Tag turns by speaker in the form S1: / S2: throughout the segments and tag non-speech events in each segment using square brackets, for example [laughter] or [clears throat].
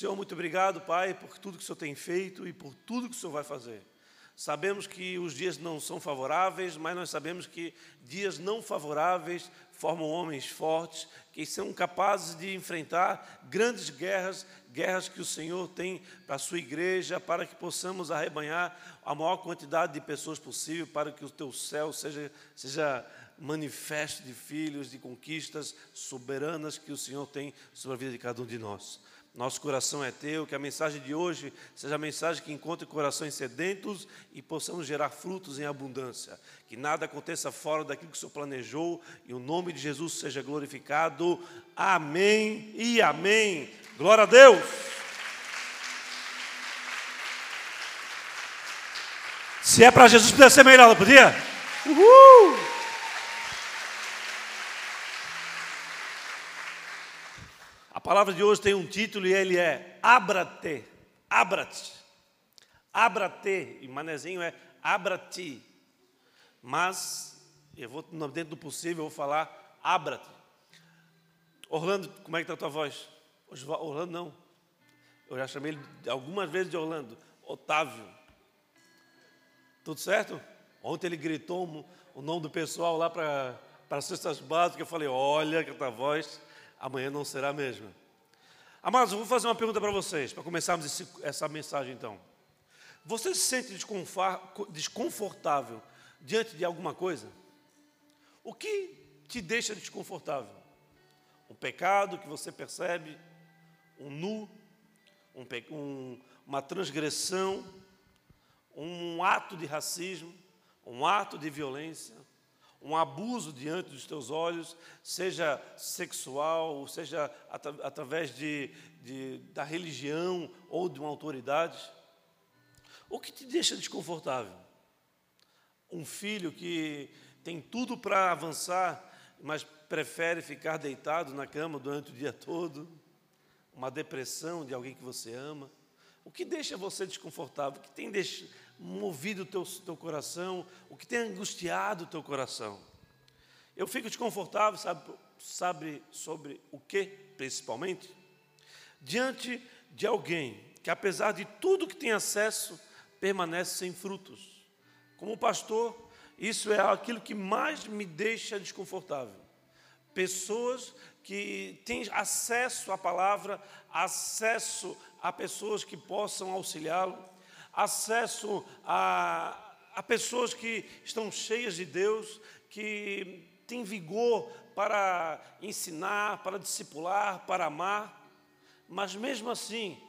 S1: Senhor, muito obrigado, Pai, por tudo que o Senhor tem feito e por tudo que o Senhor vai fazer. Sabemos que os dias não são favoráveis, mas nós sabemos que dias não favoráveis formam homens fortes, que são capazes de enfrentar grandes guerras, guerras que o Senhor tem para a sua igreja, para que possamos arrebanhar a maior quantidade de pessoas possível, para que o teu céu seja, seja manifesto de filhos, de conquistas soberanas que o Senhor tem sobre a vida de cada um de nós. Nosso coração é teu, que a mensagem de hoje seja a mensagem que encontre corações sedentos e possamos gerar frutos em abundância. Que nada aconteça fora daquilo que o Senhor planejou e o nome de Jesus seja glorificado. Amém e amém. Glória a Deus. Se é para Jesus, podia ser melhor, não podia? Uhul! A palavra de hoje tem um título e ele é Abra-te. Abra-te. Abra-te. E manezinho é abra-te. Mas, eu vou, dentro do possível, eu vou falar abra-te. Orlando, como é que está a tua voz? Orlando não. Eu já chamei ele algumas vezes de Orlando. Otávio. Tudo certo? Ontem ele gritou o nome do pessoal lá para as cestas básicas. Eu falei, olha que a tua voz amanhã não será a mesma. Amados, eu vou fazer uma pergunta para vocês, para começarmos esse, essa mensagem então. Você se sente desconfortável diante de alguma coisa? O que te deixa desconfortável? Um pecado que você percebe, um nu, um, um, uma transgressão, um ato de racismo, um ato de violência, um abuso diante dos teus olhos, seja sexual, seja at através de, de, da religião ou de uma autoridade, o que te deixa desconfortável? Um filho que tem tudo para avançar, mas prefere ficar deitado na cama durante o dia todo, uma depressão de alguém que você ama. O que deixa você desconfortável? O que tem movido o teu, teu coração? O que tem angustiado o teu coração? Eu fico desconfortável, sabe, sabe sobre o que, principalmente? Diante de alguém que, apesar de tudo que tem acesso, permanece sem frutos. Como pastor, isso é aquilo que mais me deixa desconfortável. Pessoas que têm acesso à palavra, acesso a pessoas que possam auxiliá-lo, acesso a, a pessoas que estão cheias de Deus, que têm vigor para ensinar, para discipular, para amar, mas mesmo assim,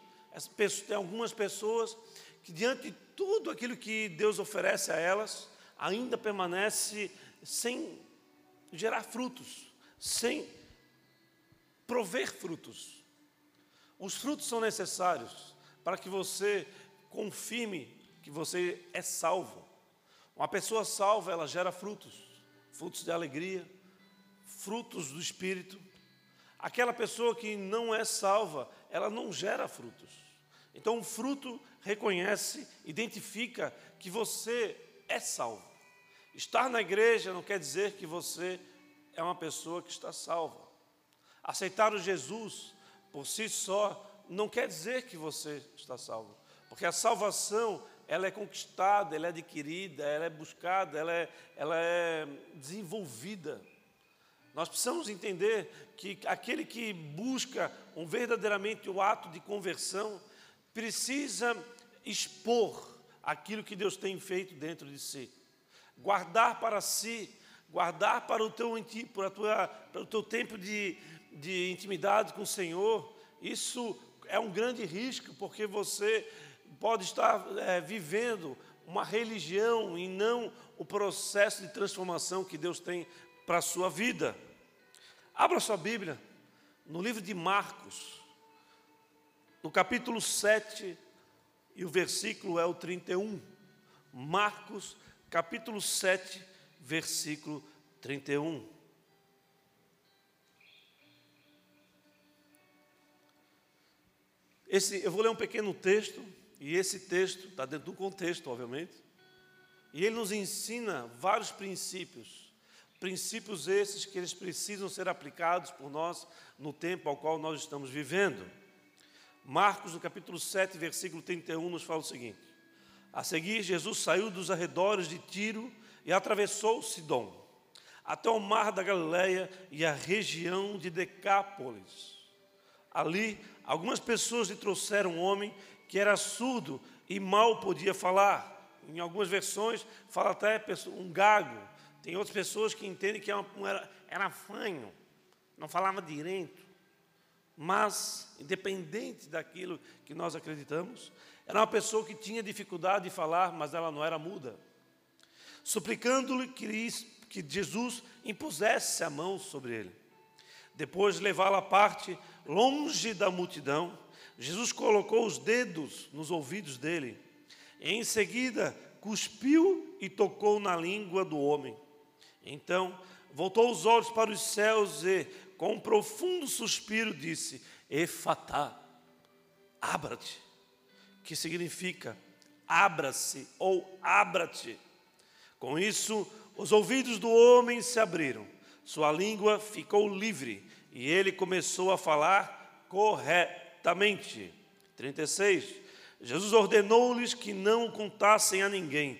S1: tem algumas pessoas que, diante de tudo aquilo que Deus oferece a elas, ainda permanece sem gerar frutos, sem prover frutos. Os frutos são necessários para que você confirme que você é salvo. Uma pessoa salva, ela gera frutos, frutos de alegria, frutos do espírito. Aquela pessoa que não é salva, ela não gera frutos. Então, o fruto reconhece, identifica que você é salvo. Estar na igreja não quer dizer que você é uma pessoa que está salva. Aceitar o Jesus por si só não quer dizer que você está salvo, porque a salvação ela é conquistada, ela é adquirida, ela é buscada, ela é, ela é desenvolvida. Nós precisamos entender que aquele que busca um verdadeiramente o ato de conversão precisa expor aquilo que Deus tem feito dentro de si, guardar para si, guardar para o teu, para, tua, para o teu tempo de, de intimidade com o Senhor, isso é um grande risco, porque você pode estar é, vivendo uma religião e não o processo de transformação que Deus tem para a sua vida. Abra sua Bíblia no livro de Marcos, no capítulo 7, e o versículo é o 31. Marcos, capítulo 7, versículo 31. Esse, eu vou ler um pequeno texto, e esse texto está dentro do contexto, obviamente, e ele nos ensina vários princípios. Princípios esses que eles precisam ser aplicados por nós no tempo ao qual nós estamos vivendo. Marcos, no capítulo 7, versículo 31, nos fala o seguinte: A seguir, Jesus saiu dos arredores de Tiro e atravessou Sidom, até o mar da Galileia e a região de Decápolis. Ali, algumas pessoas lhe trouxeram um homem que era surdo e mal podia falar. Em algumas versões, fala até um gago. Tem outras pessoas que entendem que era, era fanho, não falava direito. Mas, independente daquilo que nós acreditamos, era uma pessoa que tinha dificuldade de falar, mas ela não era muda. Suplicando-lhe que, que Jesus impusesse a mão sobre ele. Depois de levá-lo à parte, longe da multidão, Jesus colocou os dedos nos ouvidos dele. Em seguida, cuspiu e tocou na língua do homem. Então, voltou os olhos para os céus e, com um profundo suspiro, disse: Efatá, abra-te, que significa abra-se ou abra-te. Com isso, os ouvidos do homem se abriram, sua língua ficou livre e ele começou a falar corretamente. 36. Jesus ordenou-lhes que não contassem a ninguém.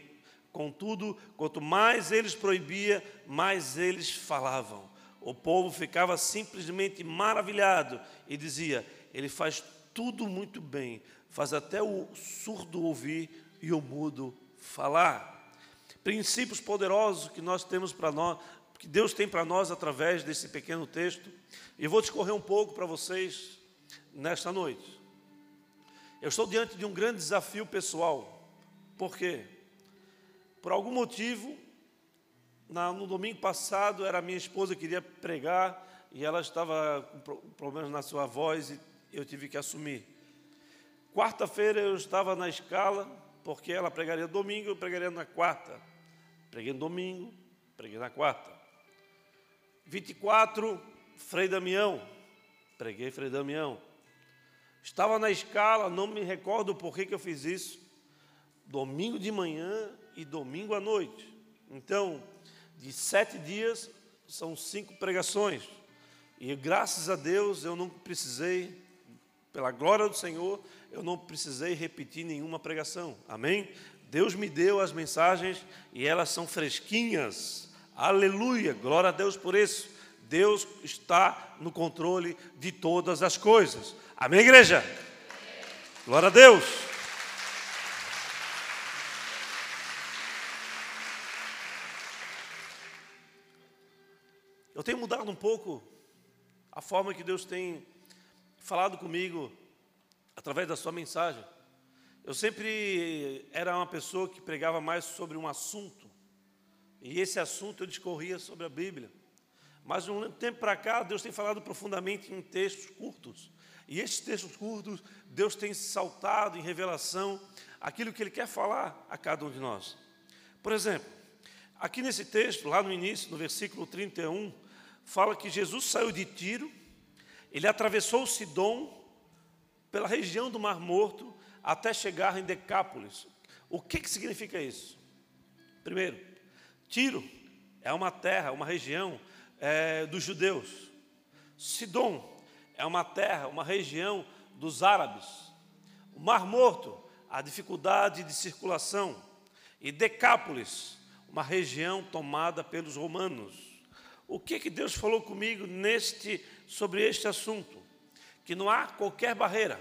S1: Contudo, quanto mais eles proibia, mais eles falavam. O povo ficava simplesmente maravilhado e dizia: Ele faz tudo muito bem, faz até o surdo ouvir e o mudo falar. Princípios poderosos que nós temos para nós, que Deus tem para nós através desse pequeno texto. E vou discorrer um pouco para vocês nesta noite. Eu estou diante de um grande desafio pessoal. Por quê? Por algum motivo, no domingo passado, era minha esposa que queria pregar e ela estava com problemas na sua voz e eu tive que assumir. Quarta-feira eu estava na escala, porque ela pregaria domingo, eu pregaria na quarta. Preguei no domingo, preguei na quarta. 24, Frei Damião, preguei Frei Damião. Estava na escala, não me recordo por que, eu fiz isso, domingo de manhã e domingo à noite. Então, de sete dias, são cinco pregações. E graças a Deus eu não precisei, pela glória do Senhor, eu não precisei repetir nenhuma pregação. Amém? Deus me deu as mensagens e elas são fresquinhas. Aleluia, glória a Deus por isso. Deus está no controle de todas as coisas. Amém, igreja? Glória a Deus. Eu tenho mudado um pouco a forma que Deus tem falado comigo através da sua mensagem. Eu sempre era uma pessoa que pregava mais sobre um assunto, e esse assunto eu discorria sobre a Bíblia. Mas de um tempo para cá, Deus tem falado profundamente em textos curtos. E esses textos curtos, Deus tem saltado em revelação aquilo que Ele quer falar a cada um de nós. Por exemplo, aqui nesse texto, lá no início, no versículo 31, fala que Jesus saiu de Tiro, ele atravessou Sidom pela região do Mar Morto até chegar em Decápolis. O que, que significa isso? Primeiro, Tiro é uma terra, uma região é, dos judeus. Sidom é uma terra, uma região dos árabes. O Mar Morto, a dificuldade de circulação. E Decápolis, uma região tomada pelos romanos. O que, que Deus falou comigo neste, sobre este assunto? Que não há qualquer barreira,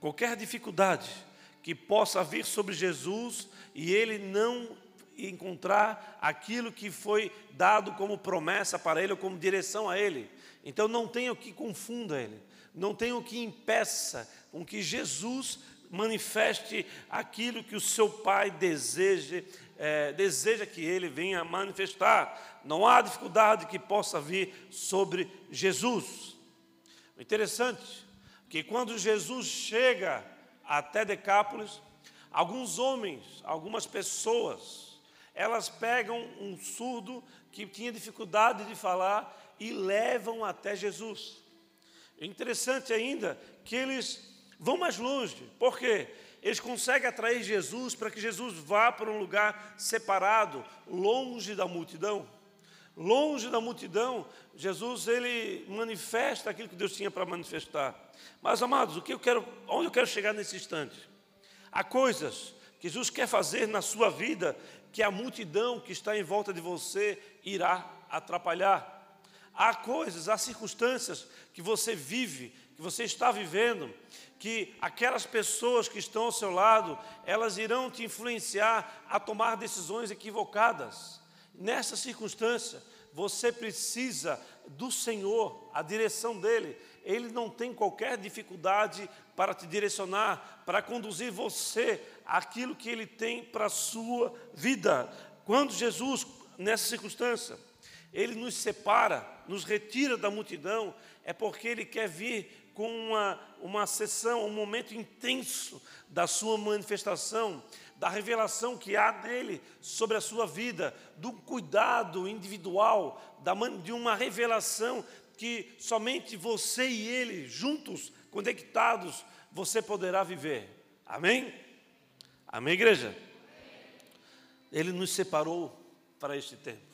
S1: qualquer dificuldade que possa vir sobre Jesus e ele não encontrar aquilo que foi dado como promessa para ele ou como direção a ele. Então não tenha o que confunda ele, não tenha o que impeça com que Jesus manifeste aquilo que o seu Pai deseja, é, deseja que ele venha manifestar. Não há dificuldade que possa vir sobre Jesus. Interessante que quando Jesus chega até Decápolis, alguns homens, algumas pessoas, elas pegam um surdo que tinha dificuldade de falar e levam até Jesus. Interessante ainda que eles vão mais longe, porque eles conseguem atrair Jesus para que Jesus vá para um lugar separado, longe da multidão. longe da multidão, Jesus ele manifesta aquilo que Deus tinha para manifestar. Mas amados, o que eu quero, onde eu quero chegar nesse instante? Há coisas que Jesus quer fazer na sua vida que a multidão que está em volta de você irá atrapalhar. Há coisas, há circunstâncias que você vive, que você está vivendo, que aquelas pessoas que estão ao seu lado, elas irão te influenciar a tomar decisões equivocadas. Nessa circunstância, você precisa do Senhor, a direção dele. Ele não tem qualquer dificuldade para te direcionar, para conduzir você àquilo que ele tem para a sua vida. Quando Jesus, nessa circunstância, ele nos separa, nos retira da multidão, é porque ele quer vir com uma, uma sessão, um momento intenso da sua manifestação, da revelação que há nele sobre a sua vida, do cuidado individual, da, de uma revelação que somente você e ele, juntos, conectados, você poderá viver. Amém? Amém, igreja? Ele nos separou para este tempo.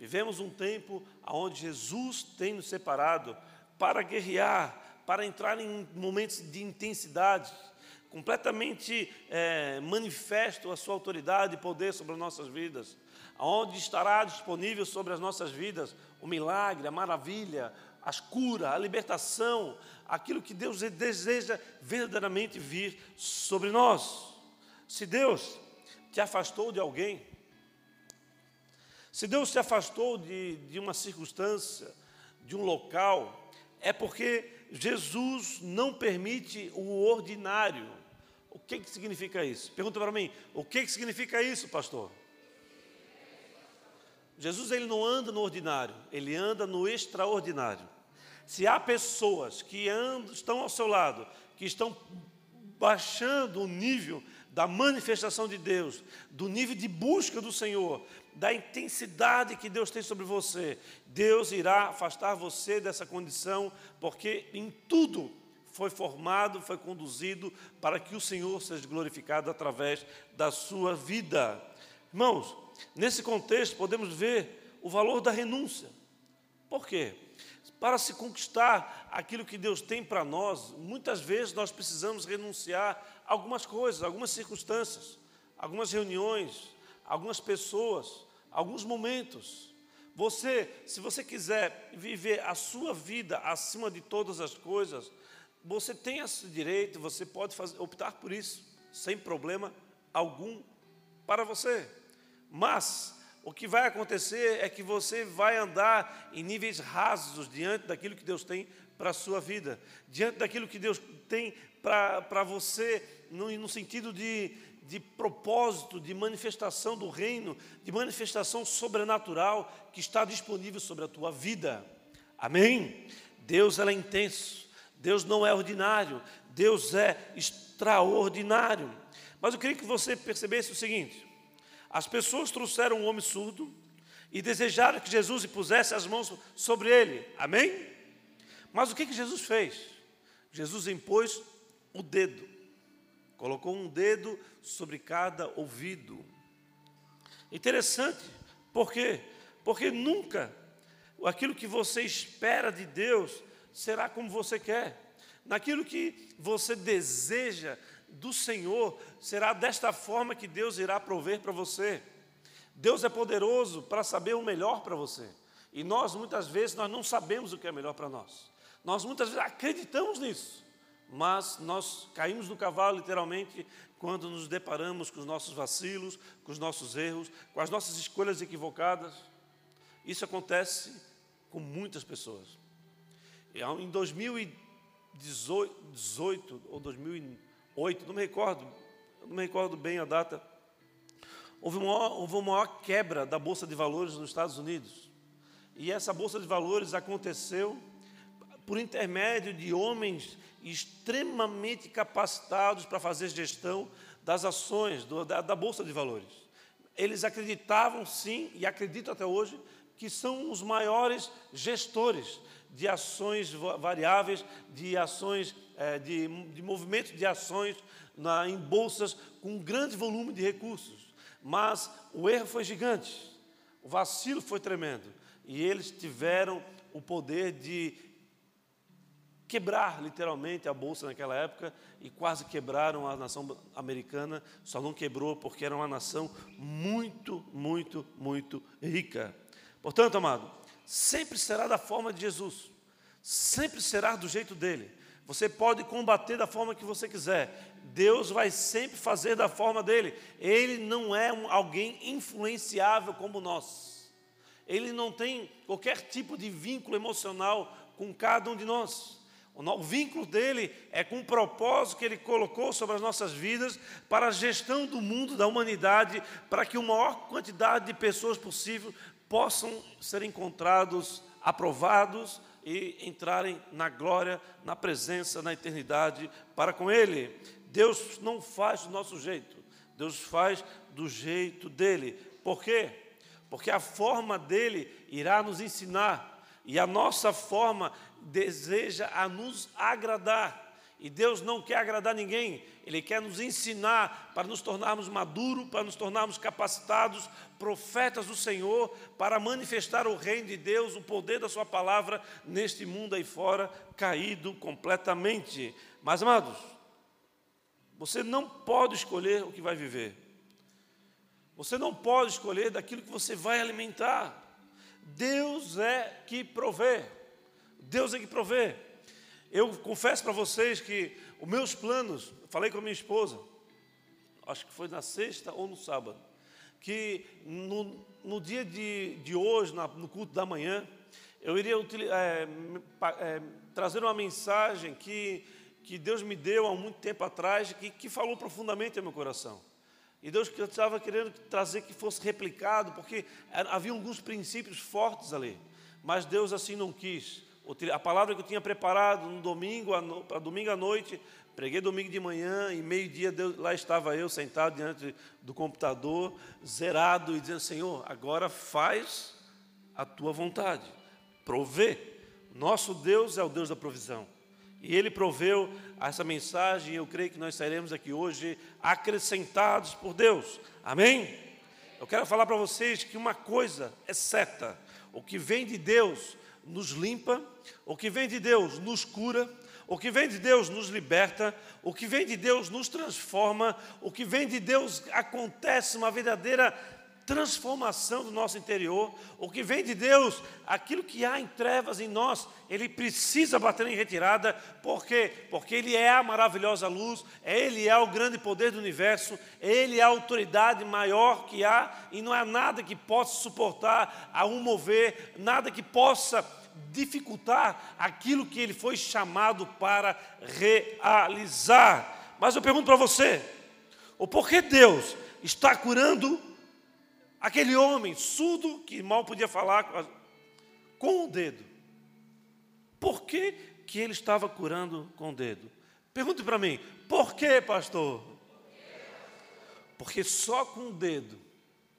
S1: Vivemos um tempo onde Jesus tem nos separado para guerrear, para entrar em momentos de intensidade, completamente é, manifesto a sua autoridade e poder sobre as nossas vidas, onde estará disponível sobre as nossas vidas o milagre, a maravilha, as curas, a libertação, aquilo que Deus deseja verdadeiramente vir sobre nós. Se Deus te afastou de alguém, se Deus te afastou de, de uma circunstância, de um local, é porque Jesus não permite o ordinário. O que, que significa isso? Pergunta para mim, o que, que significa isso, pastor? Jesus ele não anda no ordinário, ele anda no extraordinário. Se há pessoas que andam, estão ao seu lado, que estão baixando o nível da manifestação de Deus, do nível de busca do Senhor, da intensidade que Deus tem sobre você, Deus irá afastar você dessa condição, porque em tudo foi formado, foi conduzido para que o Senhor seja glorificado através da sua vida. Irmãos, nesse contexto podemos ver o valor da renúncia. Por quê? Para se conquistar aquilo que Deus tem para nós, muitas vezes nós precisamos renunciar a algumas coisas, algumas circunstâncias, algumas reuniões, algumas pessoas, alguns momentos. Você, se você quiser viver a sua vida acima de todas as coisas, você tem esse direito, você pode fazer, optar por isso, sem problema algum para você. Mas o que vai acontecer é que você vai andar em níveis rasos diante daquilo que Deus tem para a sua vida, diante daquilo que Deus tem para você, no, no sentido de, de propósito, de manifestação do reino, de manifestação sobrenatural que está disponível sobre a tua vida. Amém? Deus é intenso, Deus não é ordinário, Deus é extraordinário. Mas eu queria que você percebesse o seguinte: as pessoas trouxeram um homem surdo e desejaram que Jesus pusesse as mãos sobre ele. Amém? Mas o que, que Jesus fez? Jesus impôs o dedo colocou um dedo sobre cada ouvido. Interessante, por quê? Porque nunca aquilo que você espera de Deus será como você quer. Naquilo que você deseja do Senhor, será desta forma que Deus irá prover para você. Deus é poderoso para saber o melhor para você. E nós, muitas vezes, nós não sabemos o que é melhor para nós. Nós, muitas vezes, acreditamos nisso mas nós caímos no cavalo, literalmente, quando nos deparamos com os nossos vacilos, com os nossos erros, com as nossas escolhas equivocadas. Isso acontece com muitas pessoas. Em 2018 ou 2008, não me recordo, não me recordo bem a data, houve uma, houve uma maior quebra da Bolsa de Valores nos Estados Unidos. E essa Bolsa de Valores aconteceu por intermédio de homens extremamente capacitados para fazer gestão das ações do, da, da Bolsa de Valores. Eles acreditavam, sim, e acreditam até hoje, que são os maiores gestores de ações variáveis, de ações, é, de, de movimentos de ações na, em bolsas com um grande volume de recursos. Mas o erro foi gigante. O vacilo foi tremendo. E eles tiveram o poder de quebrar literalmente a bolsa naquela época e quase quebraram a nação americana, só não quebrou porque era uma nação muito, muito, muito rica. Portanto, amado, sempre será da forma de Jesus, sempre será do jeito dele. Você pode combater da forma que você quiser, Deus vai sempre fazer da forma dele. Ele não é um, alguém influenciável como nós. Ele não tem qualquer tipo de vínculo emocional com cada um de nós. O vínculo dele é com o propósito que ele colocou sobre as nossas vidas para a gestão do mundo, da humanidade, para que a maior quantidade de pessoas possível possam ser encontrados, aprovados e entrarem na glória, na presença, na eternidade para com ele. Deus não faz do nosso jeito, Deus faz do jeito dele. Por quê? Porque a forma dele irá nos ensinar e a nossa forma deseja a nos agradar. E Deus não quer agradar ninguém, Ele quer nos ensinar para nos tornarmos maduros, para nos tornarmos capacitados, profetas do Senhor, para manifestar o reino de Deus, o poder da Sua palavra neste mundo aí fora, caído completamente. Mas, amados, você não pode escolher o que vai viver, você não pode escolher daquilo que você vai alimentar. Deus é que provê. Deus é que provê. Eu confesso para vocês que os meus planos, falei com a minha esposa, acho que foi na sexta ou no sábado, que no, no dia de, de hoje, na, no culto da manhã, eu iria é, é, trazer uma mensagem que, que Deus me deu há muito tempo atrás, que, que falou profundamente ao meu coração. E Deus estava querendo trazer que fosse replicado, porque havia alguns princípios fortes ali. Mas Deus assim não quis. A palavra que eu tinha preparado no domingo, para domingo à noite, preguei domingo de manhã e meio-dia lá estava eu sentado diante do computador, zerado e dizendo: Senhor, agora faz a tua vontade, provê. Nosso Deus é o Deus da provisão. E Ele proveu essa mensagem, eu creio que nós sairemos aqui hoje acrescentados por Deus. Amém? Eu quero falar para vocês que uma coisa é certa: o que vem de Deus nos limpa, o que vem de Deus nos cura, o que vem de Deus nos liberta, o que vem de Deus nos transforma, o que vem de Deus acontece uma verdadeira transformação do nosso interior, o que vem de Deus, aquilo que há em trevas em nós, ele precisa bater em retirada, por quê? Porque ele é a maravilhosa luz, ele é o grande poder do universo, ele é a autoridade maior que há, e não há nada que possa suportar a um mover, nada que possa dificultar aquilo que ele foi chamado para realizar. Mas eu pergunto para você, o porquê Deus está curando Aquele homem surdo que mal podia falar com o dedo. Por que, que ele estava curando com o dedo? Pergunte para mim, por que, pastor? Porque só com o dedo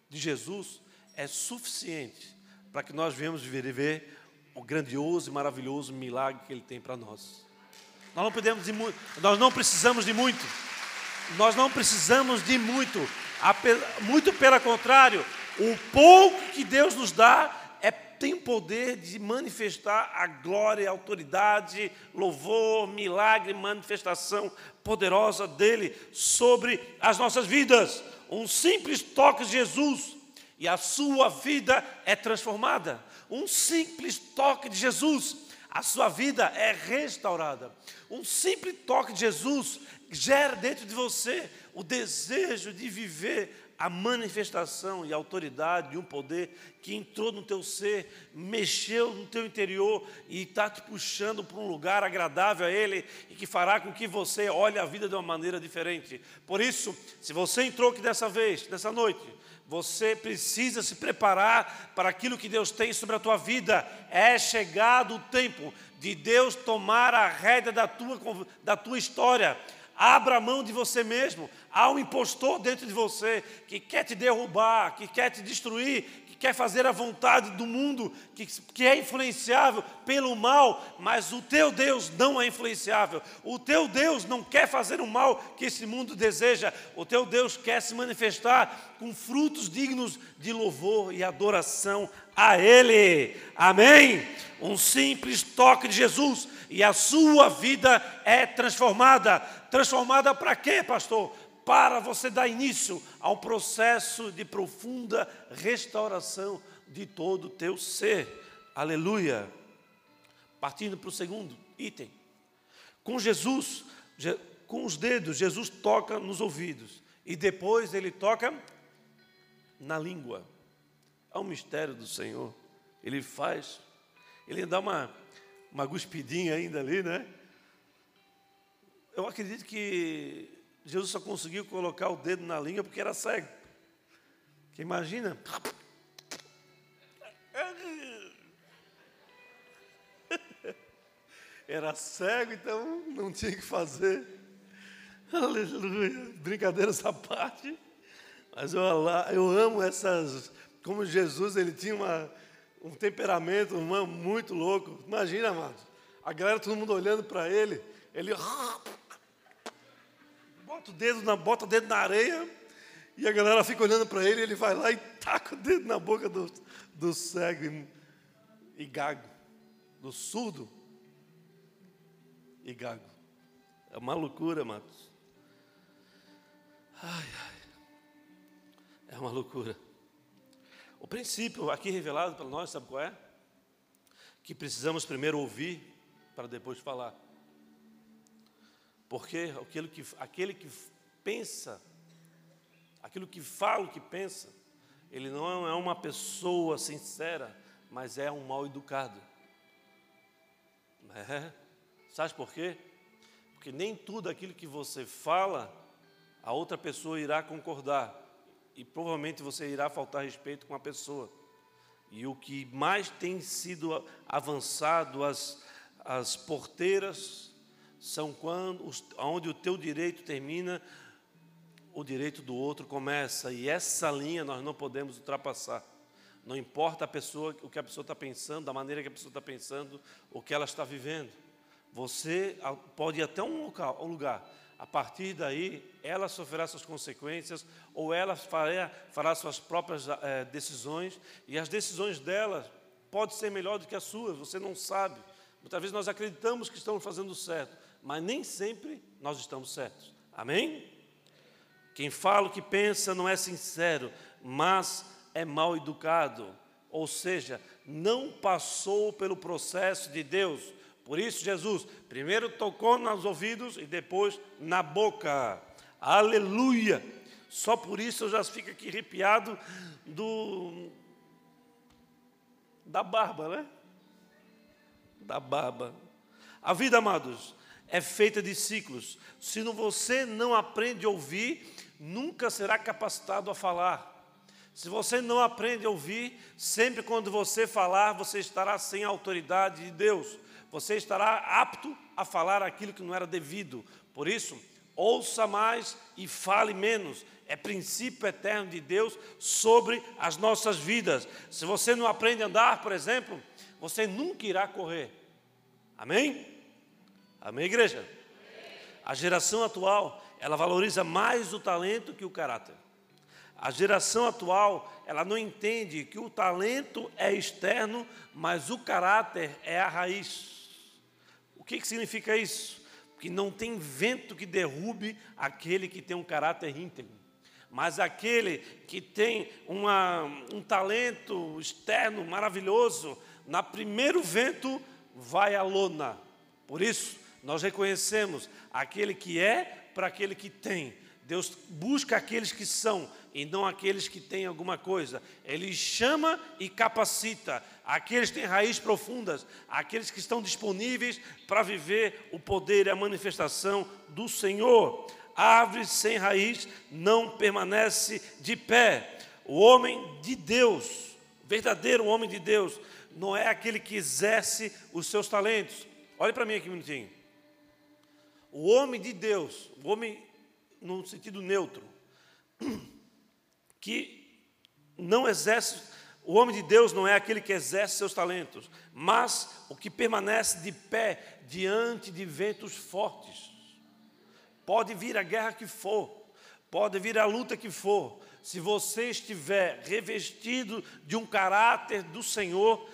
S1: de Jesus é suficiente para que nós venhamos viver o grandioso e maravilhoso milagre que ele tem para nós. Nós não podemos nós não precisamos de muito. Nós não precisamos de muito. Muito pelo contrário, o pouco que Deus nos dá é, tem poder de manifestar a glória, a autoridade, louvor, milagre, manifestação poderosa dele sobre as nossas vidas. Um simples toque de Jesus e a sua vida é transformada. Um simples toque de Jesus, a sua vida é restaurada. Um simples toque de Jesus gera dentro de você o desejo de viver a manifestação e a autoridade de um poder que entrou no teu ser, mexeu no teu interior e está te puxando para um lugar agradável a Ele e que fará com que você olhe a vida de uma maneira diferente. Por isso, se você entrou aqui dessa vez, dessa noite, você precisa se preparar para aquilo que Deus tem sobre a tua vida. É chegado o tempo de Deus tomar a rédea da tua, da tua história Abra mão de você mesmo. Há um impostor dentro de você que quer te derrubar, que quer te destruir, que quer fazer a vontade do mundo, que, que é influenciável pelo mal, mas o teu Deus não é influenciável. O teu Deus não quer fazer o mal que esse mundo deseja. O teu Deus quer se manifestar com frutos dignos de louvor e adoração a Ele. Amém? Um simples toque de Jesus e a sua vida é transformada. Transformada para quê, pastor? Para você dar início a um processo de profunda restauração de todo o teu ser. Aleluia. Partindo para o segundo item. Com Jesus, com os dedos, Jesus toca nos ouvidos. E depois ele toca na língua. Há um mistério do Senhor. Ele faz, ele dá uma, uma guspidinha ainda ali, né? Eu acredito que Jesus só conseguiu colocar o dedo na língua porque era cego. Que imagina. [laughs] Era cego, então não tinha que fazer. Aleluia. Brincadeiras à parte. Mas eu, eu amo essas como Jesus, ele tinha uma, um temperamento humano muito louco. Imagina, amados, a galera, todo mundo olhando para ele, ele bota o dedo na, bota o dedo na areia, e a galera fica olhando para ele, ele vai lá e taca o dedo na boca do, do cego e, e gago, do surdo e gago. É uma loucura, amados. Ai, ai. É uma loucura. O princípio aqui revelado para nós, sabe qual é? Que precisamos primeiro ouvir para depois falar. Porque aquele que, aquele que pensa, aquilo que fala o que pensa, ele não é uma pessoa sincera, mas é um mal educado. É. Sabe por quê? Porque nem tudo aquilo que você fala, a outra pessoa irá concordar e provavelmente você irá faltar respeito com a pessoa. E o que mais tem sido avançado, as, as porteiras, são quando, onde o teu direito termina, o direito do outro começa. E essa linha nós não podemos ultrapassar. Não importa a pessoa, o que a pessoa está pensando, da maneira que a pessoa está pensando, o que ela está vivendo. Você pode ir até um, local, um lugar, a partir daí, ela sofrerá suas consequências, ou ela fará, fará suas próprias é, decisões, e as decisões dela podem ser melhor do que as suas, você não sabe. Muitas vezes nós acreditamos que estamos fazendo certo, mas nem sempre nós estamos certos. Amém? Quem fala o que pensa não é sincero, mas é mal educado, ou seja, não passou pelo processo de Deus por isso, Jesus primeiro tocou nos ouvidos e depois na boca. Aleluia! Só por isso eu já fico aqui arrepiado do, da barba, né? Da barba. A vida, amados, é feita de ciclos. Se você não aprende a ouvir, nunca será capacitado a falar. Se você não aprende a ouvir, sempre quando você falar, você estará sem a autoridade de Deus você estará apto a falar aquilo que não era devido. Por isso, ouça mais e fale menos. É princípio eterno de Deus sobre as nossas vidas. Se você não aprende a andar, por exemplo, você nunca irá correr. Amém? Amém, igreja? A geração atual, ela valoriza mais o talento que o caráter. A geração atual, ela não entende que o talento é externo, mas o caráter é a raiz. O que, que significa isso? Que não tem vento que derrube aquele que tem um caráter íntegro. Mas aquele que tem uma, um talento externo maravilhoso, na primeiro vento vai a lona. Por isso, nós reconhecemos aquele que é para aquele que tem. Deus busca aqueles que são e não aqueles que têm alguma coisa. Ele chama e capacita aqueles que têm raízes profundas, aqueles que estão disponíveis para viver o poder e a manifestação do Senhor. Árvore sem raiz não permanece de pé. O homem de Deus, verdadeiro homem de Deus, não é aquele que exerce os seus talentos. Olhe para mim aqui um minutinho. O homem de Deus, o homem no sentido neutro, [clears throat] que não exerce o homem de Deus não é aquele que exerce seus talentos, mas o que permanece de pé diante de ventos fortes. Pode vir a guerra que for, pode vir a luta que for, se você estiver revestido de um caráter do Senhor,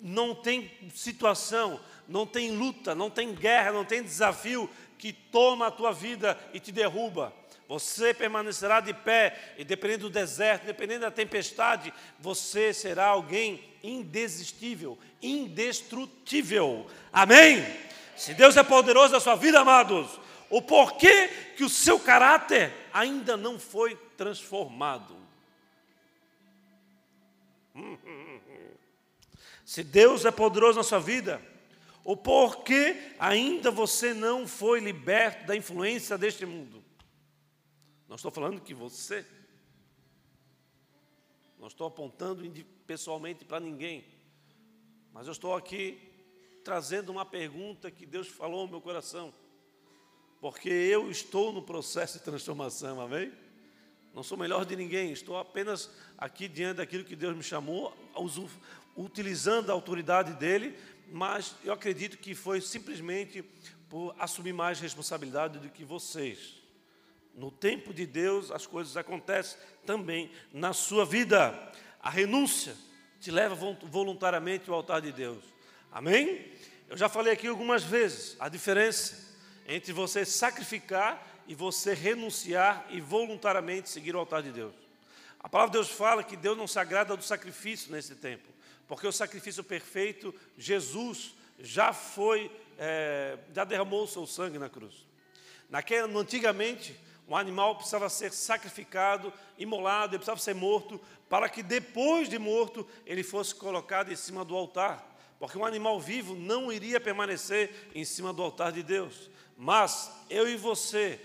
S1: não tem situação, não tem luta, não tem guerra, não tem desafio que toma a tua vida e te derruba. Você permanecerá de pé, e dependendo do deserto, dependendo da tempestade, você será alguém indesistível, indestrutível. Amém? Se Deus é poderoso na sua vida, amados, o porquê que o seu caráter ainda não foi transformado. [laughs] Se Deus é poderoso na sua vida, o porquê ainda você não foi liberto da influência deste mundo. Não estou falando que você, não estou apontando pessoalmente para ninguém, mas eu estou aqui trazendo uma pergunta que Deus falou ao meu coração, porque eu estou no processo de transformação, amém? Não sou melhor de ninguém, estou apenas aqui diante daquilo que Deus me chamou, utilizando a autoridade dele, mas eu acredito que foi simplesmente por assumir mais responsabilidade do que vocês. No tempo de Deus, as coisas acontecem também na sua vida. A renúncia te leva voluntariamente ao altar de Deus. Amém? Eu já falei aqui algumas vezes a diferença entre você sacrificar e você renunciar e voluntariamente seguir o altar de Deus. A palavra de Deus fala que Deus não se agrada do sacrifício nesse tempo, porque o sacrifício perfeito, Jesus, já foi, é, já derramou o seu sangue na cruz. Naquela, antigamente, um animal precisava ser sacrificado, imolado, ele precisava ser morto, para que depois de morto ele fosse colocado em cima do altar. Porque um animal vivo não iria permanecer em cima do altar de Deus. Mas eu e você,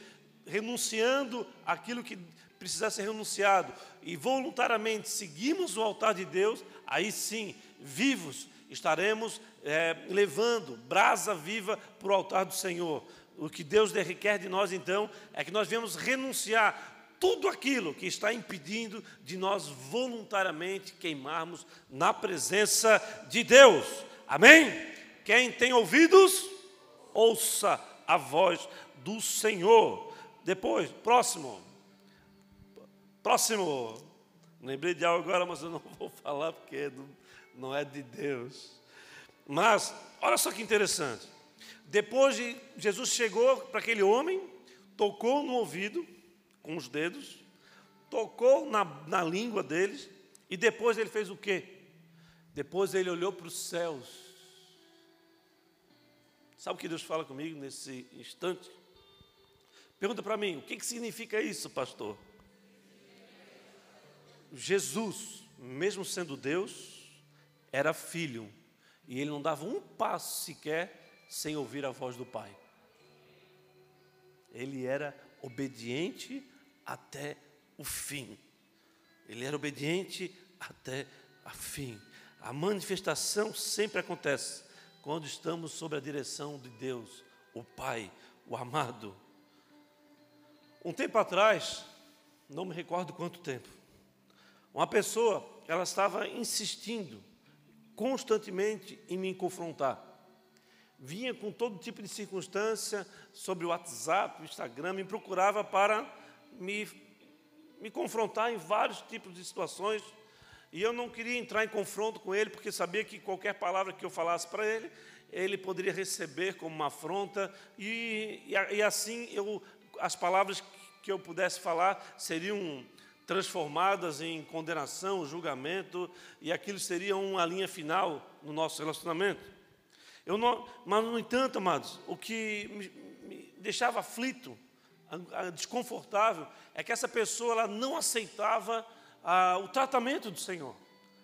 S1: renunciando aquilo que precisa ser renunciado e voluntariamente seguimos o altar de Deus, aí sim, vivos, estaremos é, levando brasa viva para o altar do Senhor o que Deus requer de nós então é que nós venhamos renunciar tudo aquilo que está impedindo de nós voluntariamente queimarmos na presença de Deus. Amém? Quem tem ouvidos, ouça a voz do Senhor. Depois, próximo. Próximo. Lembrei de algo agora, mas eu não [laughs] vou falar porque não é de Deus. Mas, olha só que interessante. Depois de Jesus chegou para aquele homem, tocou no ouvido com os dedos, tocou na, na língua deles, e depois ele fez o quê? Depois ele olhou para os céus. Sabe o que Deus fala comigo nesse instante? Pergunta para mim, o que, que significa isso, pastor? Jesus, mesmo sendo Deus, era filho, e ele não dava um passo sequer sem ouvir a voz do Pai. Ele era obediente até o fim. Ele era obediente até o fim. A manifestação sempre acontece quando estamos sob a direção de Deus, o Pai, o amado. Um tempo atrás, não me recordo quanto tempo, uma pessoa, ela estava insistindo constantemente em me confrontar vinha com todo tipo de circunstância sobre o WhatsApp, o Instagram, me procurava para me, me confrontar em vários tipos de situações. E eu não queria entrar em confronto com ele, porque sabia que qualquer palavra que eu falasse para ele, ele poderia receber como uma afronta, e, e, e assim eu, as palavras que eu pudesse falar seriam transformadas em condenação, julgamento, e aquilo seria uma linha final no nosso relacionamento. Eu não, mas, no entanto, amados, o que me, me deixava aflito, desconfortável, é que essa pessoa ela não aceitava ah, o tratamento do Senhor.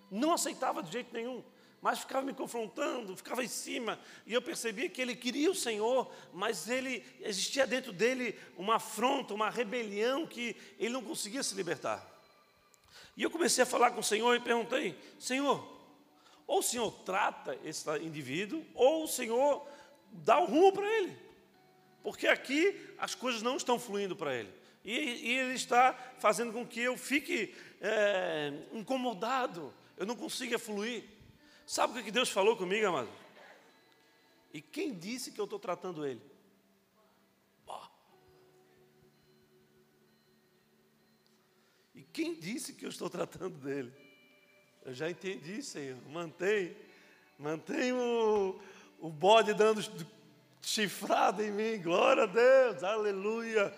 S1: Não aceitava de jeito nenhum, mas ficava me confrontando, ficava em cima, e eu percebia que ele queria o Senhor, mas ele existia dentro dele uma afronta, uma rebelião que ele não conseguia se libertar. E eu comecei a falar com o Senhor e perguntei: Senhor, ou o Senhor trata esse indivíduo, ou o Senhor dá um rumo para ele. Porque aqui as coisas não estão fluindo para ele. E, e, ele está fazendo com que eu fique é, incomodado, eu não consigo fluir. Sabe o que Deus falou comigo, amado? E quem disse que eu estou tratando ele? E quem disse que eu estou tratando dele? Eu já entendi, Senhor. Mantém, mantém o, o bode dando chifrada em mim. Glória a Deus, aleluia.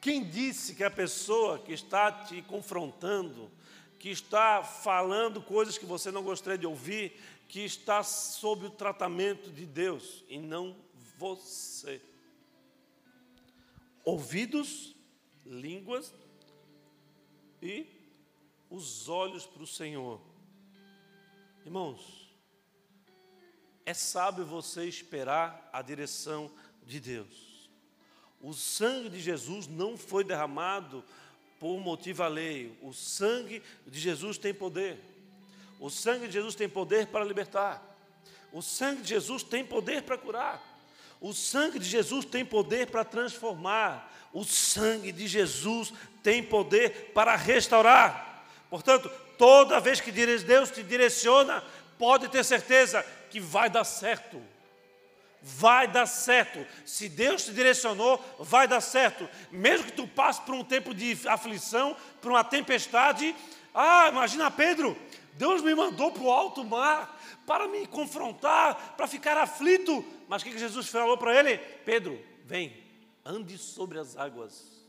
S1: Quem disse que a pessoa que está te confrontando, que está falando coisas que você não gostaria de ouvir, que está sob o tratamento de Deus e não você? Ouvidos, línguas e os olhos para o Senhor. Irmãos, é sábio você esperar a direção de Deus. O sangue de Jesus não foi derramado por motivo alheio. O sangue de Jesus tem poder. O sangue de Jesus tem poder para libertar. O sangue de Jesus tem poder para curar. O sangue de Jesus tem poder para transformar. O sangue de Jesus tem poder para restaurar. Portanto, toda vez que Deus te direciona, pode ter certeza que vai dar certo. Vai dar certo. Se Deus te direcionou, vai dar certo. Mesmo que tu passe por um tempo de aflição, por uma tempestade. Ah, imagina Pedro, Deus me mandou para o alto mar para me confrontar, para ficar aflito. Mas o que Jesus falou para ele? Pedro, vem, ande sobre as águas.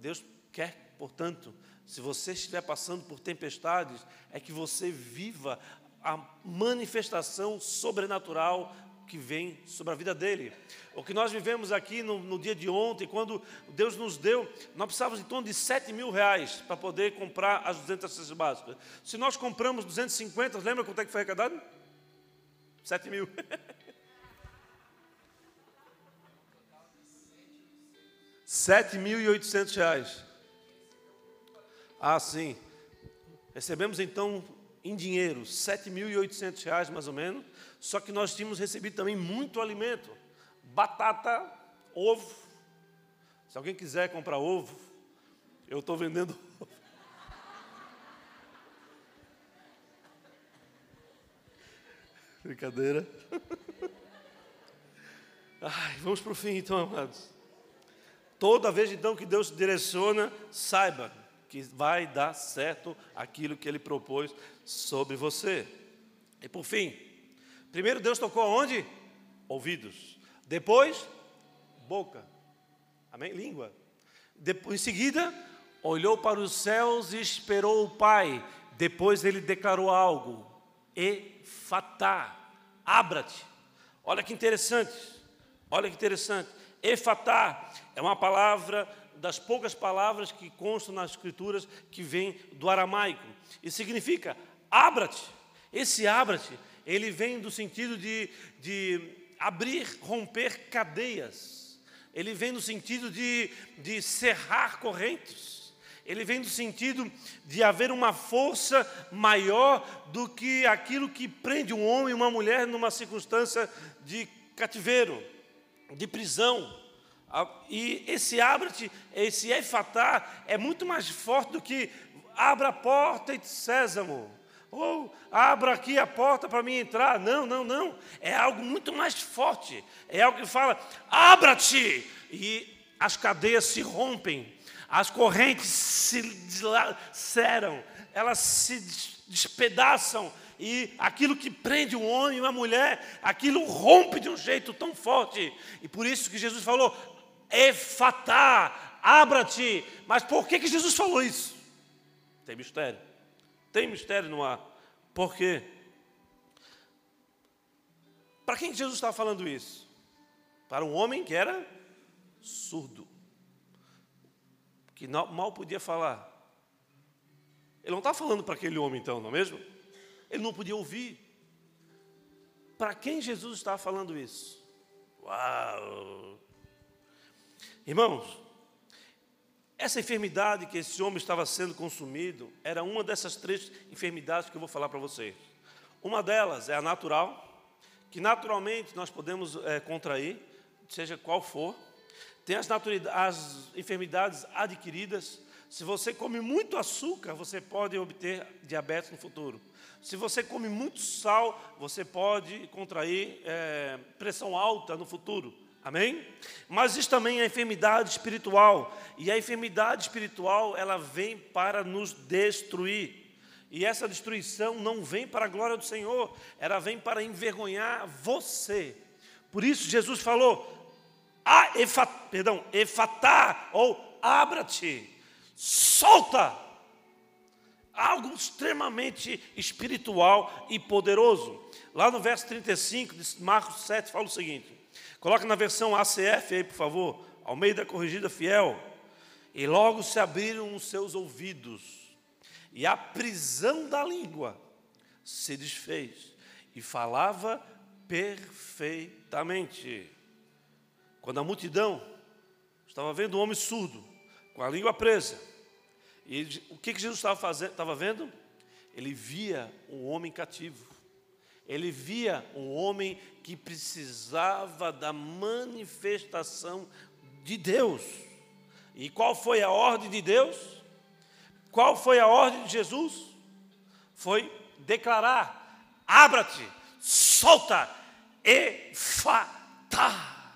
S1: Deus quer, portanto, se você estiver passando por tempestades, é que você viva a manifestação sobrenatural que vem sobre a vida dele. O que nós vivemos aqui no, no, dia de ontem, quando Deus nos deu, nós precisávamos em torno de 7 mil reais para poder comprar as 200 cestas básicas. Se nós compramos 250, lembra quanto é que foi arrecadado? 7 mil. [laughs] Sete mil e oitocentos reais. Ah, sim. Recebemos então em dinheiro, 7.800 reais mais ou menos, só que nós tínhamos recebido também muito alimento, batata, ovo. Se alguém quiser comprar ovo, eu estou vendendo [laughs] ovo. Brincadeira. [laughs] Ai, vamos para o fim então, amados. Toda vez então que Deus direciona, saiba, que vai dar certo aquilo que ele propôs sobre você. E por fim, primeiro Deus tocou aonde? Ouvidos. Depois, boca. Amém? Língua. Depois, em seguida, olhou para os céus e esperou o Pai. Depois ele declarou algo. Efatá. Abra-te. Olha que interessante. Olha que interessante. Efatá é uma palavra das poucas palavras que constam nas escrituras que vem do aramaico. E significa abra-te. Esse abra-te, ele vem do sentido de, de abrir, romper cadeias. Ele vem no sentido de, de cerrar correntes. Ele vem no sentido de haver uma força maior do que aquilo que prende um homem e uma mulher numa circunstância de cativeiro, de prisão. E esse abra-te, esse efatá, é muito mais forte do que abra a porta e sésamo. Ou abra aqui a porta para mim entrar. Não, não, não. É algo muito mais forte. É algo que fala: abra-te! E as cadeias se rompem, as correntes se dilaceram, elas se despedaçam, e aquilo que prende um homem e uma mulher, aquilo rompe de um jeito tão forte. E por isso que Jesus falou: Efatá, abra-te. Mas por que, que Jesus falou isso? Tem mistério. Tem mistério no ar. Por quê? Para quem Jesus estava falando isso? Para um homem que era surdo, que mal podia falar. Ele não está falando para aquele homem, então, não é mesmo? Ele não podia ouvir. Para quem Jesus estava falando isso? Uau! Irmãos, essa enfermidade que esse homem estava sendo consumido era uma dessas três enfermidades que eu vou falar para vocês. Uma delas é a natural, que naturalmente nós podemos é, contrair, seja qual for. Tem as, as enfermidades adquiridas, Se você come muito açúcar, você pode obter diabetes no futuro. Se você come muito sal, você pode contrair é, pressão alta no futuro. Amém? Mas isso também é enfermidade espiritual. E a enfermidade espiritual, ela vem para nos destruir. E essa destruição não vem para a glória do Senhor, ela vem para envergonhar você. Por isso Jesus falou: ah, efa, perdão, efatá, ou abra-te, solta. Algo extremamente espiritual e poderoso. Lá no verso 35 de Marcos 7 fala o seguinte: coloca na versão ACF aí, por favor, ao meio da corrigida fiel. E logo se abriram os seus ouvidos e a prisão da língua se desfez e falava perfeitamente. Quando a multidão estava vendo um homem surdo, com a língua presa, e o que, Jesus estava fazendo? Estava vendo? Ele via um homem cativo. Ele via um homem que precisava da manifestação de Deus. E qual foi a ordem de Deus? Qual foi a ordem de Jesus? Foi declarar: abra-te, solta, efatá.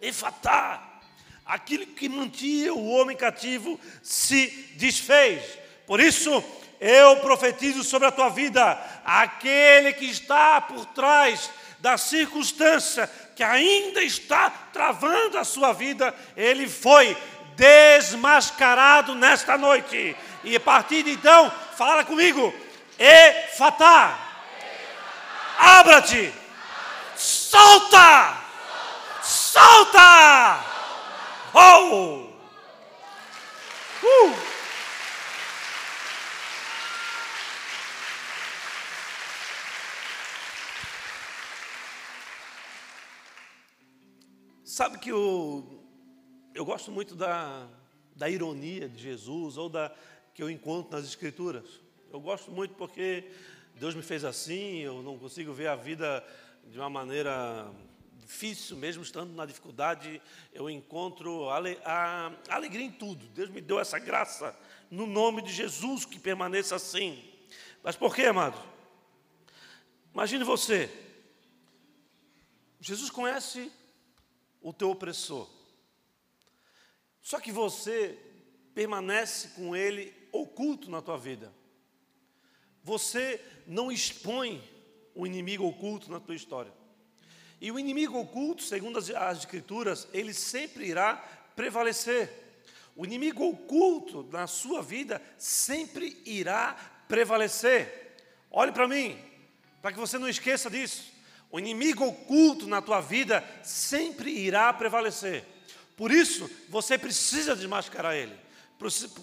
S1: Efatá. Aquilo que mantinha o homem cativo se desfez. Por isso, eu profetizo sobre a tua vida, aquele que está por trás da circunstância que ainda está travando a sua vida, ele foi desmascarado nesta noite. E a partir de então, fala comigo, Efatá, abra-te, solta, solta, oh, uh. Sabe que o eu gosto muito da, da ironia de Jesus ou da que eu encontro nas Escrituras. Eu gosto muito porque Deus me fez assim, eu não consigo ver a vida de uma maneira difícil, mesmo estando na dificuldade, eu encontro a, a, a alegria em tudo. Deus me deu essa graça, no nome de Jesus, que permaneça assim. Mas por quê, amado? Imagine você, Jesus conhece o teu opressor. Só que você permanece com ele oculto na tua vida. Você não expõe o inimigo oculto na tua história. E o inimigo oculto, segundo as, as escrituras, ele sempre irá prevalecer. O inimigo oculto na sua vida sempre irá prevalecer. Olhe para mim, para que você não esqueça disso. O inimigo oculto na tua vida sempre irá prevalecer. Por isso, você precisa desmascarar ele.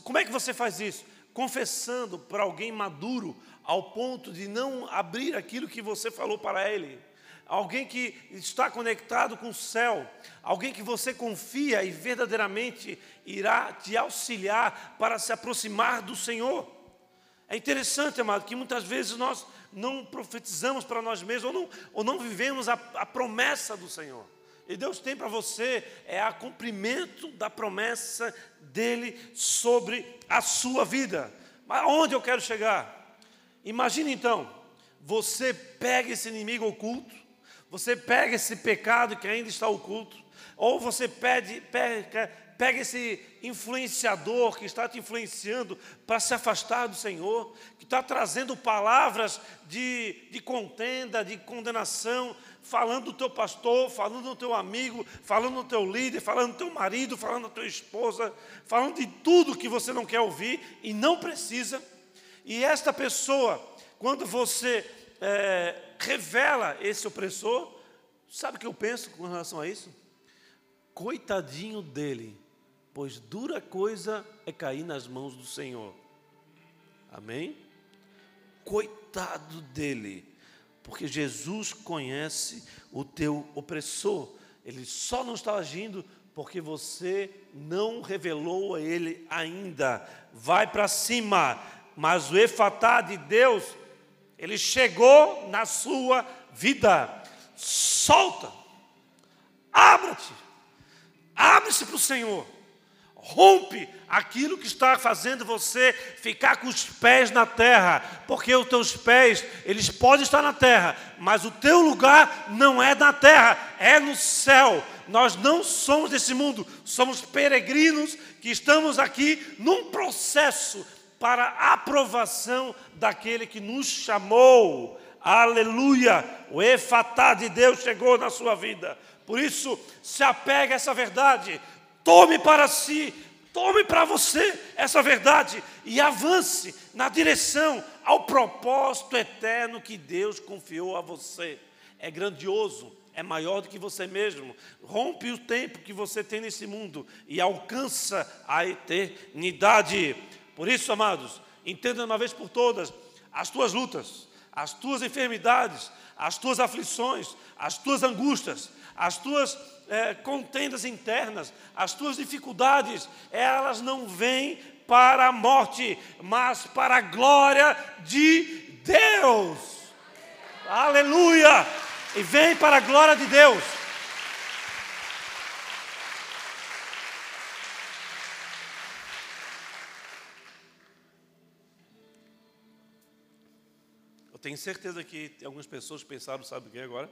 S1: Como é que você faz isso? Confessando para alguém maduro, ao ponto de não abrir aquilo que você falou para ele. Alguém que está conectado com o céu, alguém que você confia e verdadeiramente irá te auxiliar para se aproximar do Senhor. É interessante, amado, que muitas vezes nós não profetizamos para nós mesmos ou não, ou não vivemos a, a promessa do Senhor. E Deus tem para você é a cumprimento da promessa dele sobre a sua vida. Mas aonde eu quero chegar? Imagine então, você pega esse inimigo oculto, você pega esse pecado que ainda está oculto, ou você pede, pega, pega esse influenciador que está te influenciando para se afastar do Senhor, está trazendo palavras de, de contenda, de condenação, falando do teu pastor, falando do teu amigo, falando do teu líder, falando do teu marido, falando da tua esposa, falando de tudo que você não quer ouvir e não precisa. E esta pessoa, quando você é, revela esse opressor, sabe o que eu penso com relação a isso? Coitadinho dele, pois dura coisa é cair nas mãos do Senhor. Amém? Coitado dele porque Jesus conhece o teu opressor. Ele só não está agindo porque você não revelou a ele ainda. Vai para cima, mas o efatá de Deus, ele chegou na sua vida. Solta, abra-te, abre-se para o Senhor. Rompe aquilo que está fazendo você ficar com os pés na terra, porque os teus pés, eles podem estar na terra, mas o teu lugar não é na terra, é no céu. Nós não somos desse mundo, somos peregrinos que estamos aqui num processo para aprovação daquele que nos chamou. Aleluia! O efatá de Deus chegou na sua vida. Por isso, se apegue a essa verdade. Tome para si, tome para você essa verdade e avance na direção ao propósito eterno que Deus confiou a você. É grandioso, é maior do que você mesmo. Rompe o tempo que você tem nesse mundo e alcança a eternidade. Por isso, amados, entenda uma vez por todas as tuas lutas, as tuas enfermidades, as tuas aflições, as tuas angústias, as tuas é, contendas internas, as tuas dificuldades, elas não vêm para a morte, mas para a glória de Deus. Aleluia! E vem para a glória de Deus. Eu tenho certeza que algumas pessoas pensaram, sabe o que agora?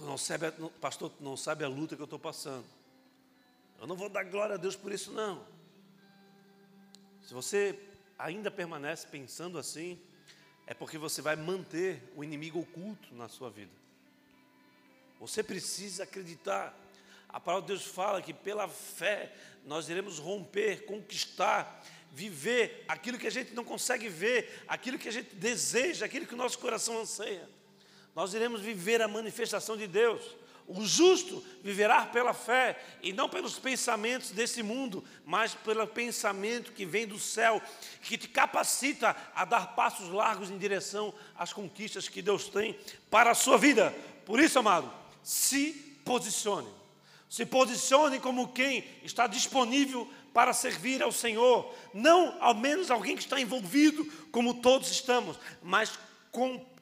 S1: Tu não sabe, pastor, tu não sabe a luta que eu estou passando. Eu não vou dar glória a Deus por isso, não. Se você ainda permanece pensando assim, é porque você vai manter o inimigo oculto na sua vida. Você precisa acreditar. A palavra de Deus fala que pela fé nós iremos romper, conquistar, viver aquilo que a gente não consegue ver, aquilo que a gente deseja, aquilo que o nosso coração anseia nós iremos viver a manifestação de Deus. O justo viverá pela fé e não pelos pensamentos desse mundo, mas pelo pensamento que vem do céu, que te capacita a dar passos largos em direção às conquistas que Deus tem para a sua vida. Por isso, amado, se posicione. Se posicione como quem está disponível para servir ao Senhor, não ao menos alguém que está envolvido, como todos estamos, mas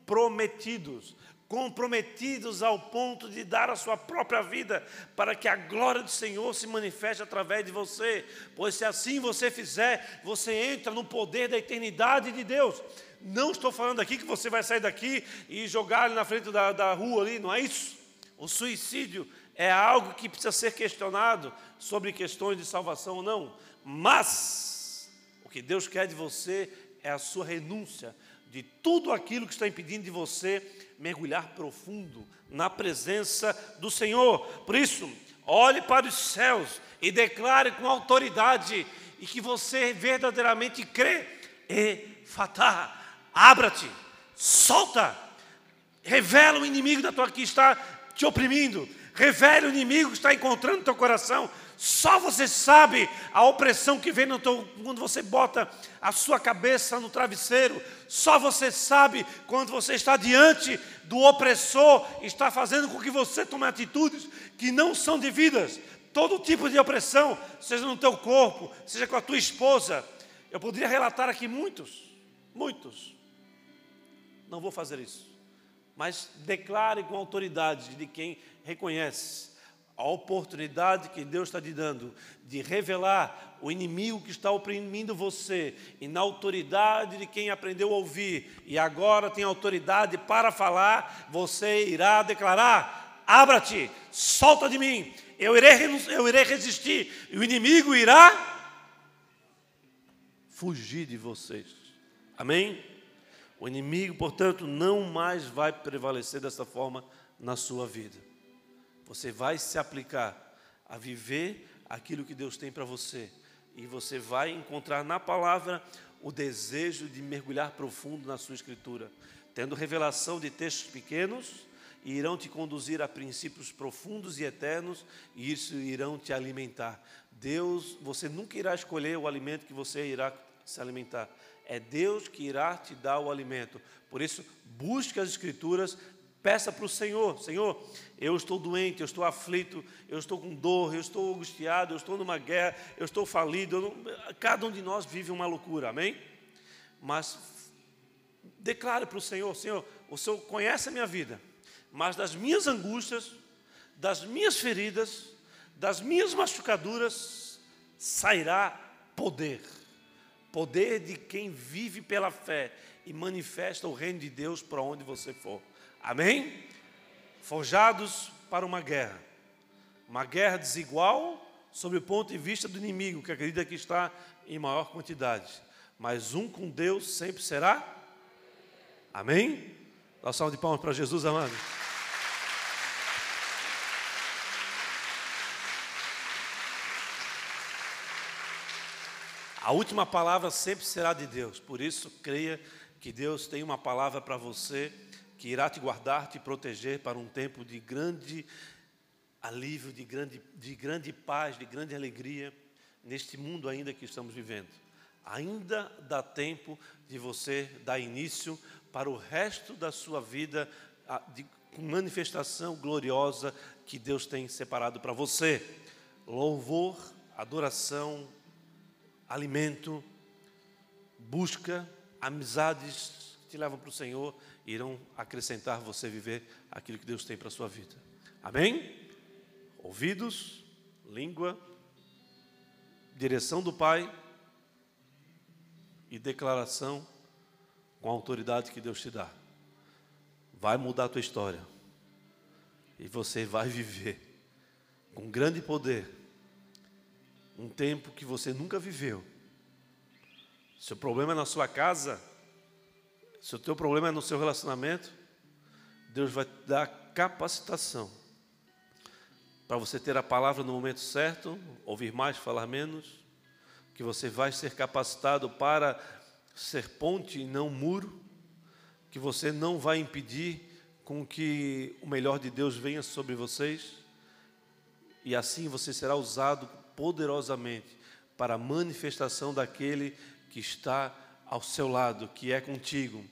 S1: comprometidos comprometidos ao ponto de dar a sua própria vida para que a glória do Senhor se manifeste através de você, pois se assim você fizer, você entra no poder da eternidade de Deus. Não estou falando aqui que você vai sair daqui e jogar ali na frente da, da rua ali, não é isso. O suicídio é algo que precisa ser questionado sobre questões de salvação ou não, mas o que Deus quer de você é a sua renúncia de tudo aquilo que está impedindo de você mergulhar profundo na presença do Senhor. Por isso, olhe para os céus e declare com autoridade e que você verdadeiramente crê. E fatá, abra-te, solta, revela o inimigo da tua que está te oprimindo, revela o inimigo que está encontrando teu coração. Só você sabe a opressão que vem no teu, quando você bota a sua cabeça no travesseiro. Só você sabe quando você está diante do opressor, está fazendo com que você tome atitudes que não são devidas. Todo tipo de opressão, seja no teu corpo, seja com a tua esposa. Eu poderia relatar aqui muitos, muitos. Não vou fazer isso. Mas declare com autoridade de quem reconhece a oportunidade que Deus está te dando de revelar o inimigo que está oprimindo você, e na autoridade de quem aprendeu a ouvir e agora tem autoridade para falar, você irá declarar: abra-te, solta de mim, eu irei, eu irei resistir, e o inimigo irá fugir de vocês. Amém? O inimigo, portanto, não mais vai prevalecer dessa forma na sua vida. Você vai se aplicar a viver aquilo que Deus tem para você. E você vai encontrar na palavra o desejo de mergulhar profundo na sua escritura, tendo revelação de textos pequenos e irão te conduzir a princípios profundos e eternos, e isso irão te alimentar. Deus, você nunca irá escolher o alimento que você irá se alimentar. É Deus que irá te dar o alimento. Por isso, busque as escrituras, Peça para o Senhor: Senhor, eu estou doente, eu estou aflito, eu estou com dor, eu estou angustiado, eu estou numa guerra, eu estou falido. Eu não... Cada um de nós vive uma loucura, amém? Mas declare para o Senhor: Senhor, o Senhor conhece a minha vida, mas das minhas angústias, das minhas feridas, Das minhas machucaduras sairá poder. Poder de quem vive pela fé e manifesta o reino de Deus para onde você for. Amém? Forjados para uma guerra. Uma guerra desigual sob o ponto de vista do inimigo, que acredita que está em maior quantidade. Mas um com Deus sempre será. Amém? Dá salve de palmas para Jesus, amado. A última palavra sempre será de Deus, por isso creia que Deus tem uma palavra para você que irá te guardar, te proteger para um tempo de grande alívio, de grande, de grande paz, de grande alegria neste mundo ainda que estamos vivendo. Ainda dá tempo de você dar início para o resto da sua vida de manifestação gloriosa que Deus tem separado para você. Louvor, adoração, alimento, busca, amizades que te levam para o Senhor irão acrescentar você viver aquilo que Deus tem para a sua vida. Amém? Ouvidos, língua, direção do Pai e declaração com a autoridade que Deus te dá. Vai mudar a tua história. E você vai viver com grande poder um tempo que você nunca viveu. Se o problema é na sua casa, se o teu problema é no seu relacionamento, Deus vai te dar capacitação para você ter a palavra no momento certo, ouvir mais, falar menos, que você vai ser capacitado para ser ponte e não muro, que você não vai impedir com que o melhor de Deus venha sobre vocês, e assim você será usado poderosamente para a manifestação daquele que está ao seu lado, que é contigo.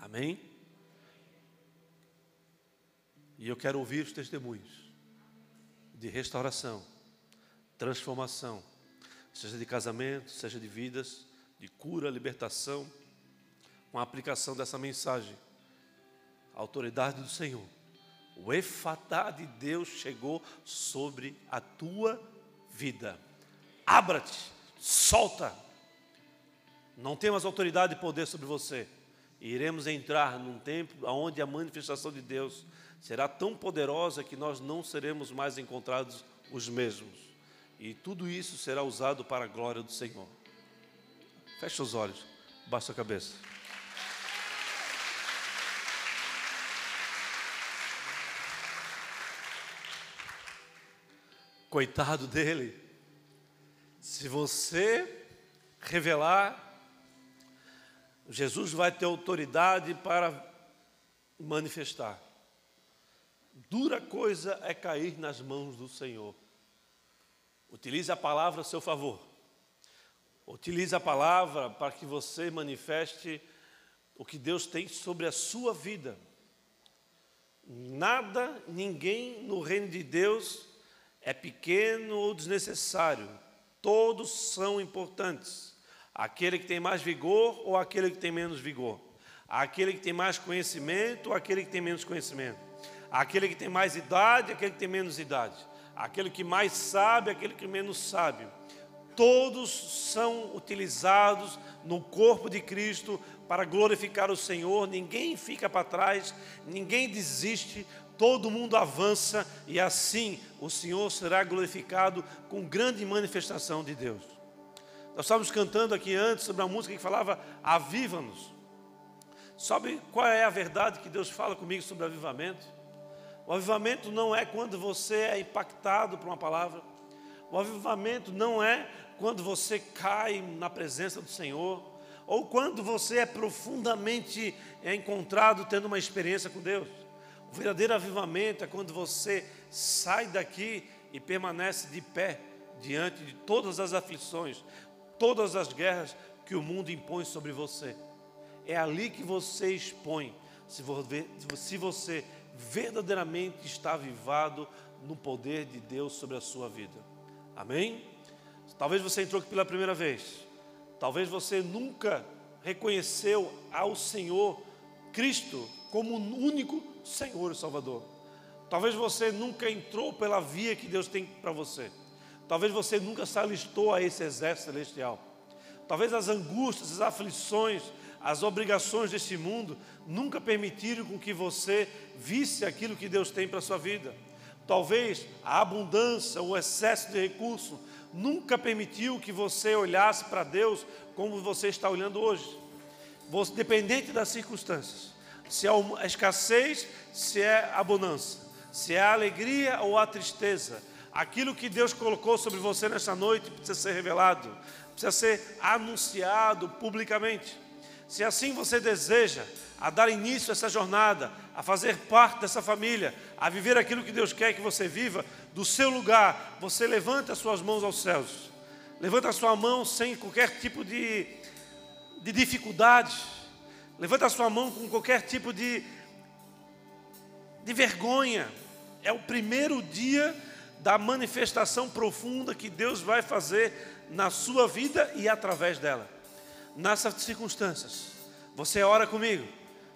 S1: Amém? E eu quero ouvir os testemunhos de restauração, transformação, seja de casamento, seja de vidas, de cura, libertação, com a aplicação dessa mensagem. A autoridade do Senhor. O efatá de Deus chegou sobre a tua vida. Abra-te, solta. Não temos autoridade e poder sobre você. E iremos entrar num tempo onde a manifestação de Deus será tão poderosa que nós não seremos mais encontrados os mesmos. E tudo isso será usado para a glória do Senhor. Feche os olhos, baixa a cabeça. Coitado dele. Se você revelar, Jesus vai ter autoridade para manifestar. Dura coisa é cair nas mãos do Senhor. Utilize a palavra a seu favor. Utilize a palavra para que você manifeste o que Deus tem sobre a sua vida. Nada, ninguém no reino de Deus é pequeno ou desnecessário. Todos são importantes. Aquele que tem mais vigor ou aquele que tem menos vigor. Aquele que tem mais conhecimento ou aquele que tem menos conhecimento. Aquele que tem mais idade, aquele que tem menos idade. Aquele que mais sabe, aquele que menos sabe. Todos são utilizados no corpo de Cristo para glorificar o Senhor. Ninguém fica para trás, ninguém desiste, todo mundo avança e assim o Senhor será glorificado com grande manifestação de Deus. Nós estávamos cantando aqui antes sobre a música que falava Aviva-nos. Sabe qual é a verdade que Deus fala comigo sobre avivamento? O avivamento não é quando você é impactado por uma palavra. O avivamento não é quando você cai na presença do Senhor ou quando você é profundamente encontrado tendo uma experiência com Deus. O verdadeiro avivamento é quando você sai daqui e permanece de pé diante de todas as aflições, todas as guerras que o mundo impõe sobre você. É ali que você expõe se você verdadeiramente está avivado no poder de Deus sobre a sua vida. Amém? Talvez você entrou aqui pela primeira vez. Talvez você nunca reconheceu ao Senhor Cristo como o único Senhor e Salvador. Talvez você nunca entrou pela via que Deus tem para você. Talvez você nunca se alistou a esse exército celestial. Talvez as angústias, as aflições, as obrigações deste mundo nunca permitiram com que você visse aquilo que Deus tem para a sua vida. Talvez a abundância, o excesso de recurso nunca permitiu que você olhasse para Deus como você está olhando hoje. Você, dependente das circunstâncias, se é a escassez, se é a bonança, se é a alegria ou a tristeza, aquilo que Deus colocou sobre você nessa noite precisa ser revelado, precisa ser anunciado publicamente. Se assim você deseja a dar início a essa jornada, a fazer parte dessa família, a viver aquilo que Deus quer que você viva, do seu lugar, você levanta as suas mãos aos céus. Levanta a sua mão sem qualquer tipo de, de dificuldade. Levanta a sua mão com qualquer tipo de, de vergonha. É o primeiro dia da manifestação profunda que Deus vai fazer na sua vida e através dela nessas circunstâncias, você ora comigo.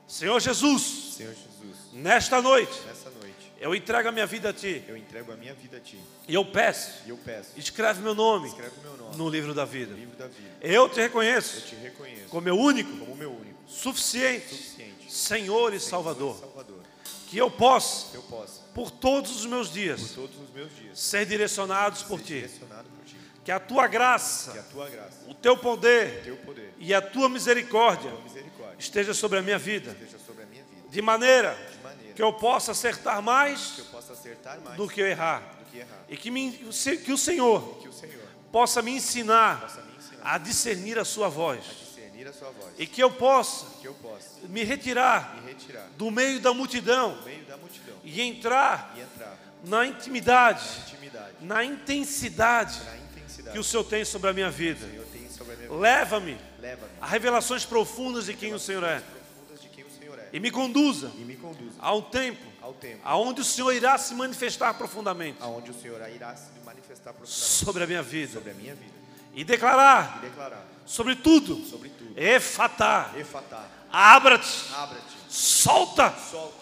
S1: Senhor Jesus,
S2: Senhor Jesus,
S1: nesta noite,
S2: nessa noite,
S1: eu entrego a minha vida a Ti.
S2: eu entrego a minha vida a Ti.
S1: E eu peço,
S2: E eu peço,
S1: escreve meu nome
S2: escreve meu nome
S1: no livro da vida.
S2: livro da vida.
S1: Eu te
S2: Eu
S1: reconheço
S2: te reconheço
S1: como meu único,
S2: como meu único,
S1: suficiente
S2: suficiente,
S1: Senhor e
S2: Senhor
S1: Salvador.
S2: e Salvador.
S1: Que eu possa,
S2: Que eu possa,
S1: por todos os meus dias,
S2: os meus dias,
S1: ser direcionados por
S2: ser
S1: Ti.
S2: direcionado por Ti.
S1: Que a Tua graça,
S2: a Tua graça,
S1: o Teu poder
S2: Teu poder,
S1: e a Tua misericórdia
S2: Tua misericórdia
S1: esteja sobre a minha vida.
S2: a minha vida.
S1: De maneira
S2: De maneira
S1: que eu possa acertar mais
S2: possa acertar mais
S1: do que eu errar.
S2: do que errar.
S1: E que, me- que o Senhor
S2: Que o Senhor
S1: possa me ensinar
S2: possa me ensinar
S1: a discernir a sua voz.
S2: a a.
S1: E que eu possa
S2: Que eu possa
S1: me retirar
S2: me retirar
S1: do meio da multidão
S2: do meio da multidão
S1: e entrar
S2: e entrar
S1: na intimidade,
S2: na intimidade,
S1: na intensidade
S2: na intensidade.
S1: que o Senhor tem sobre a minha vida. Leva-me
S2: Leva-me.
S1: a revelações profundas de quem o Senhor é.
S2: É.
S1: E me conduza
S2: e me conduza
S1: a um tempo
S2: ao tempo
S1: aonde o Senhor irá se manifestar profundamente
S2: aonde o Senhor irá se manifestar profundamente
S1: sobre a minha vida.
S2: Sobre a minha vida.
S1: E declarar
S2: e declarar
S1: sobre tudo.
S2: sobre tudo.
S1: Efatá,
S2: Efatá,
S1: abra-te,
S2: abra-te,
S1: solta.
S2: Solta.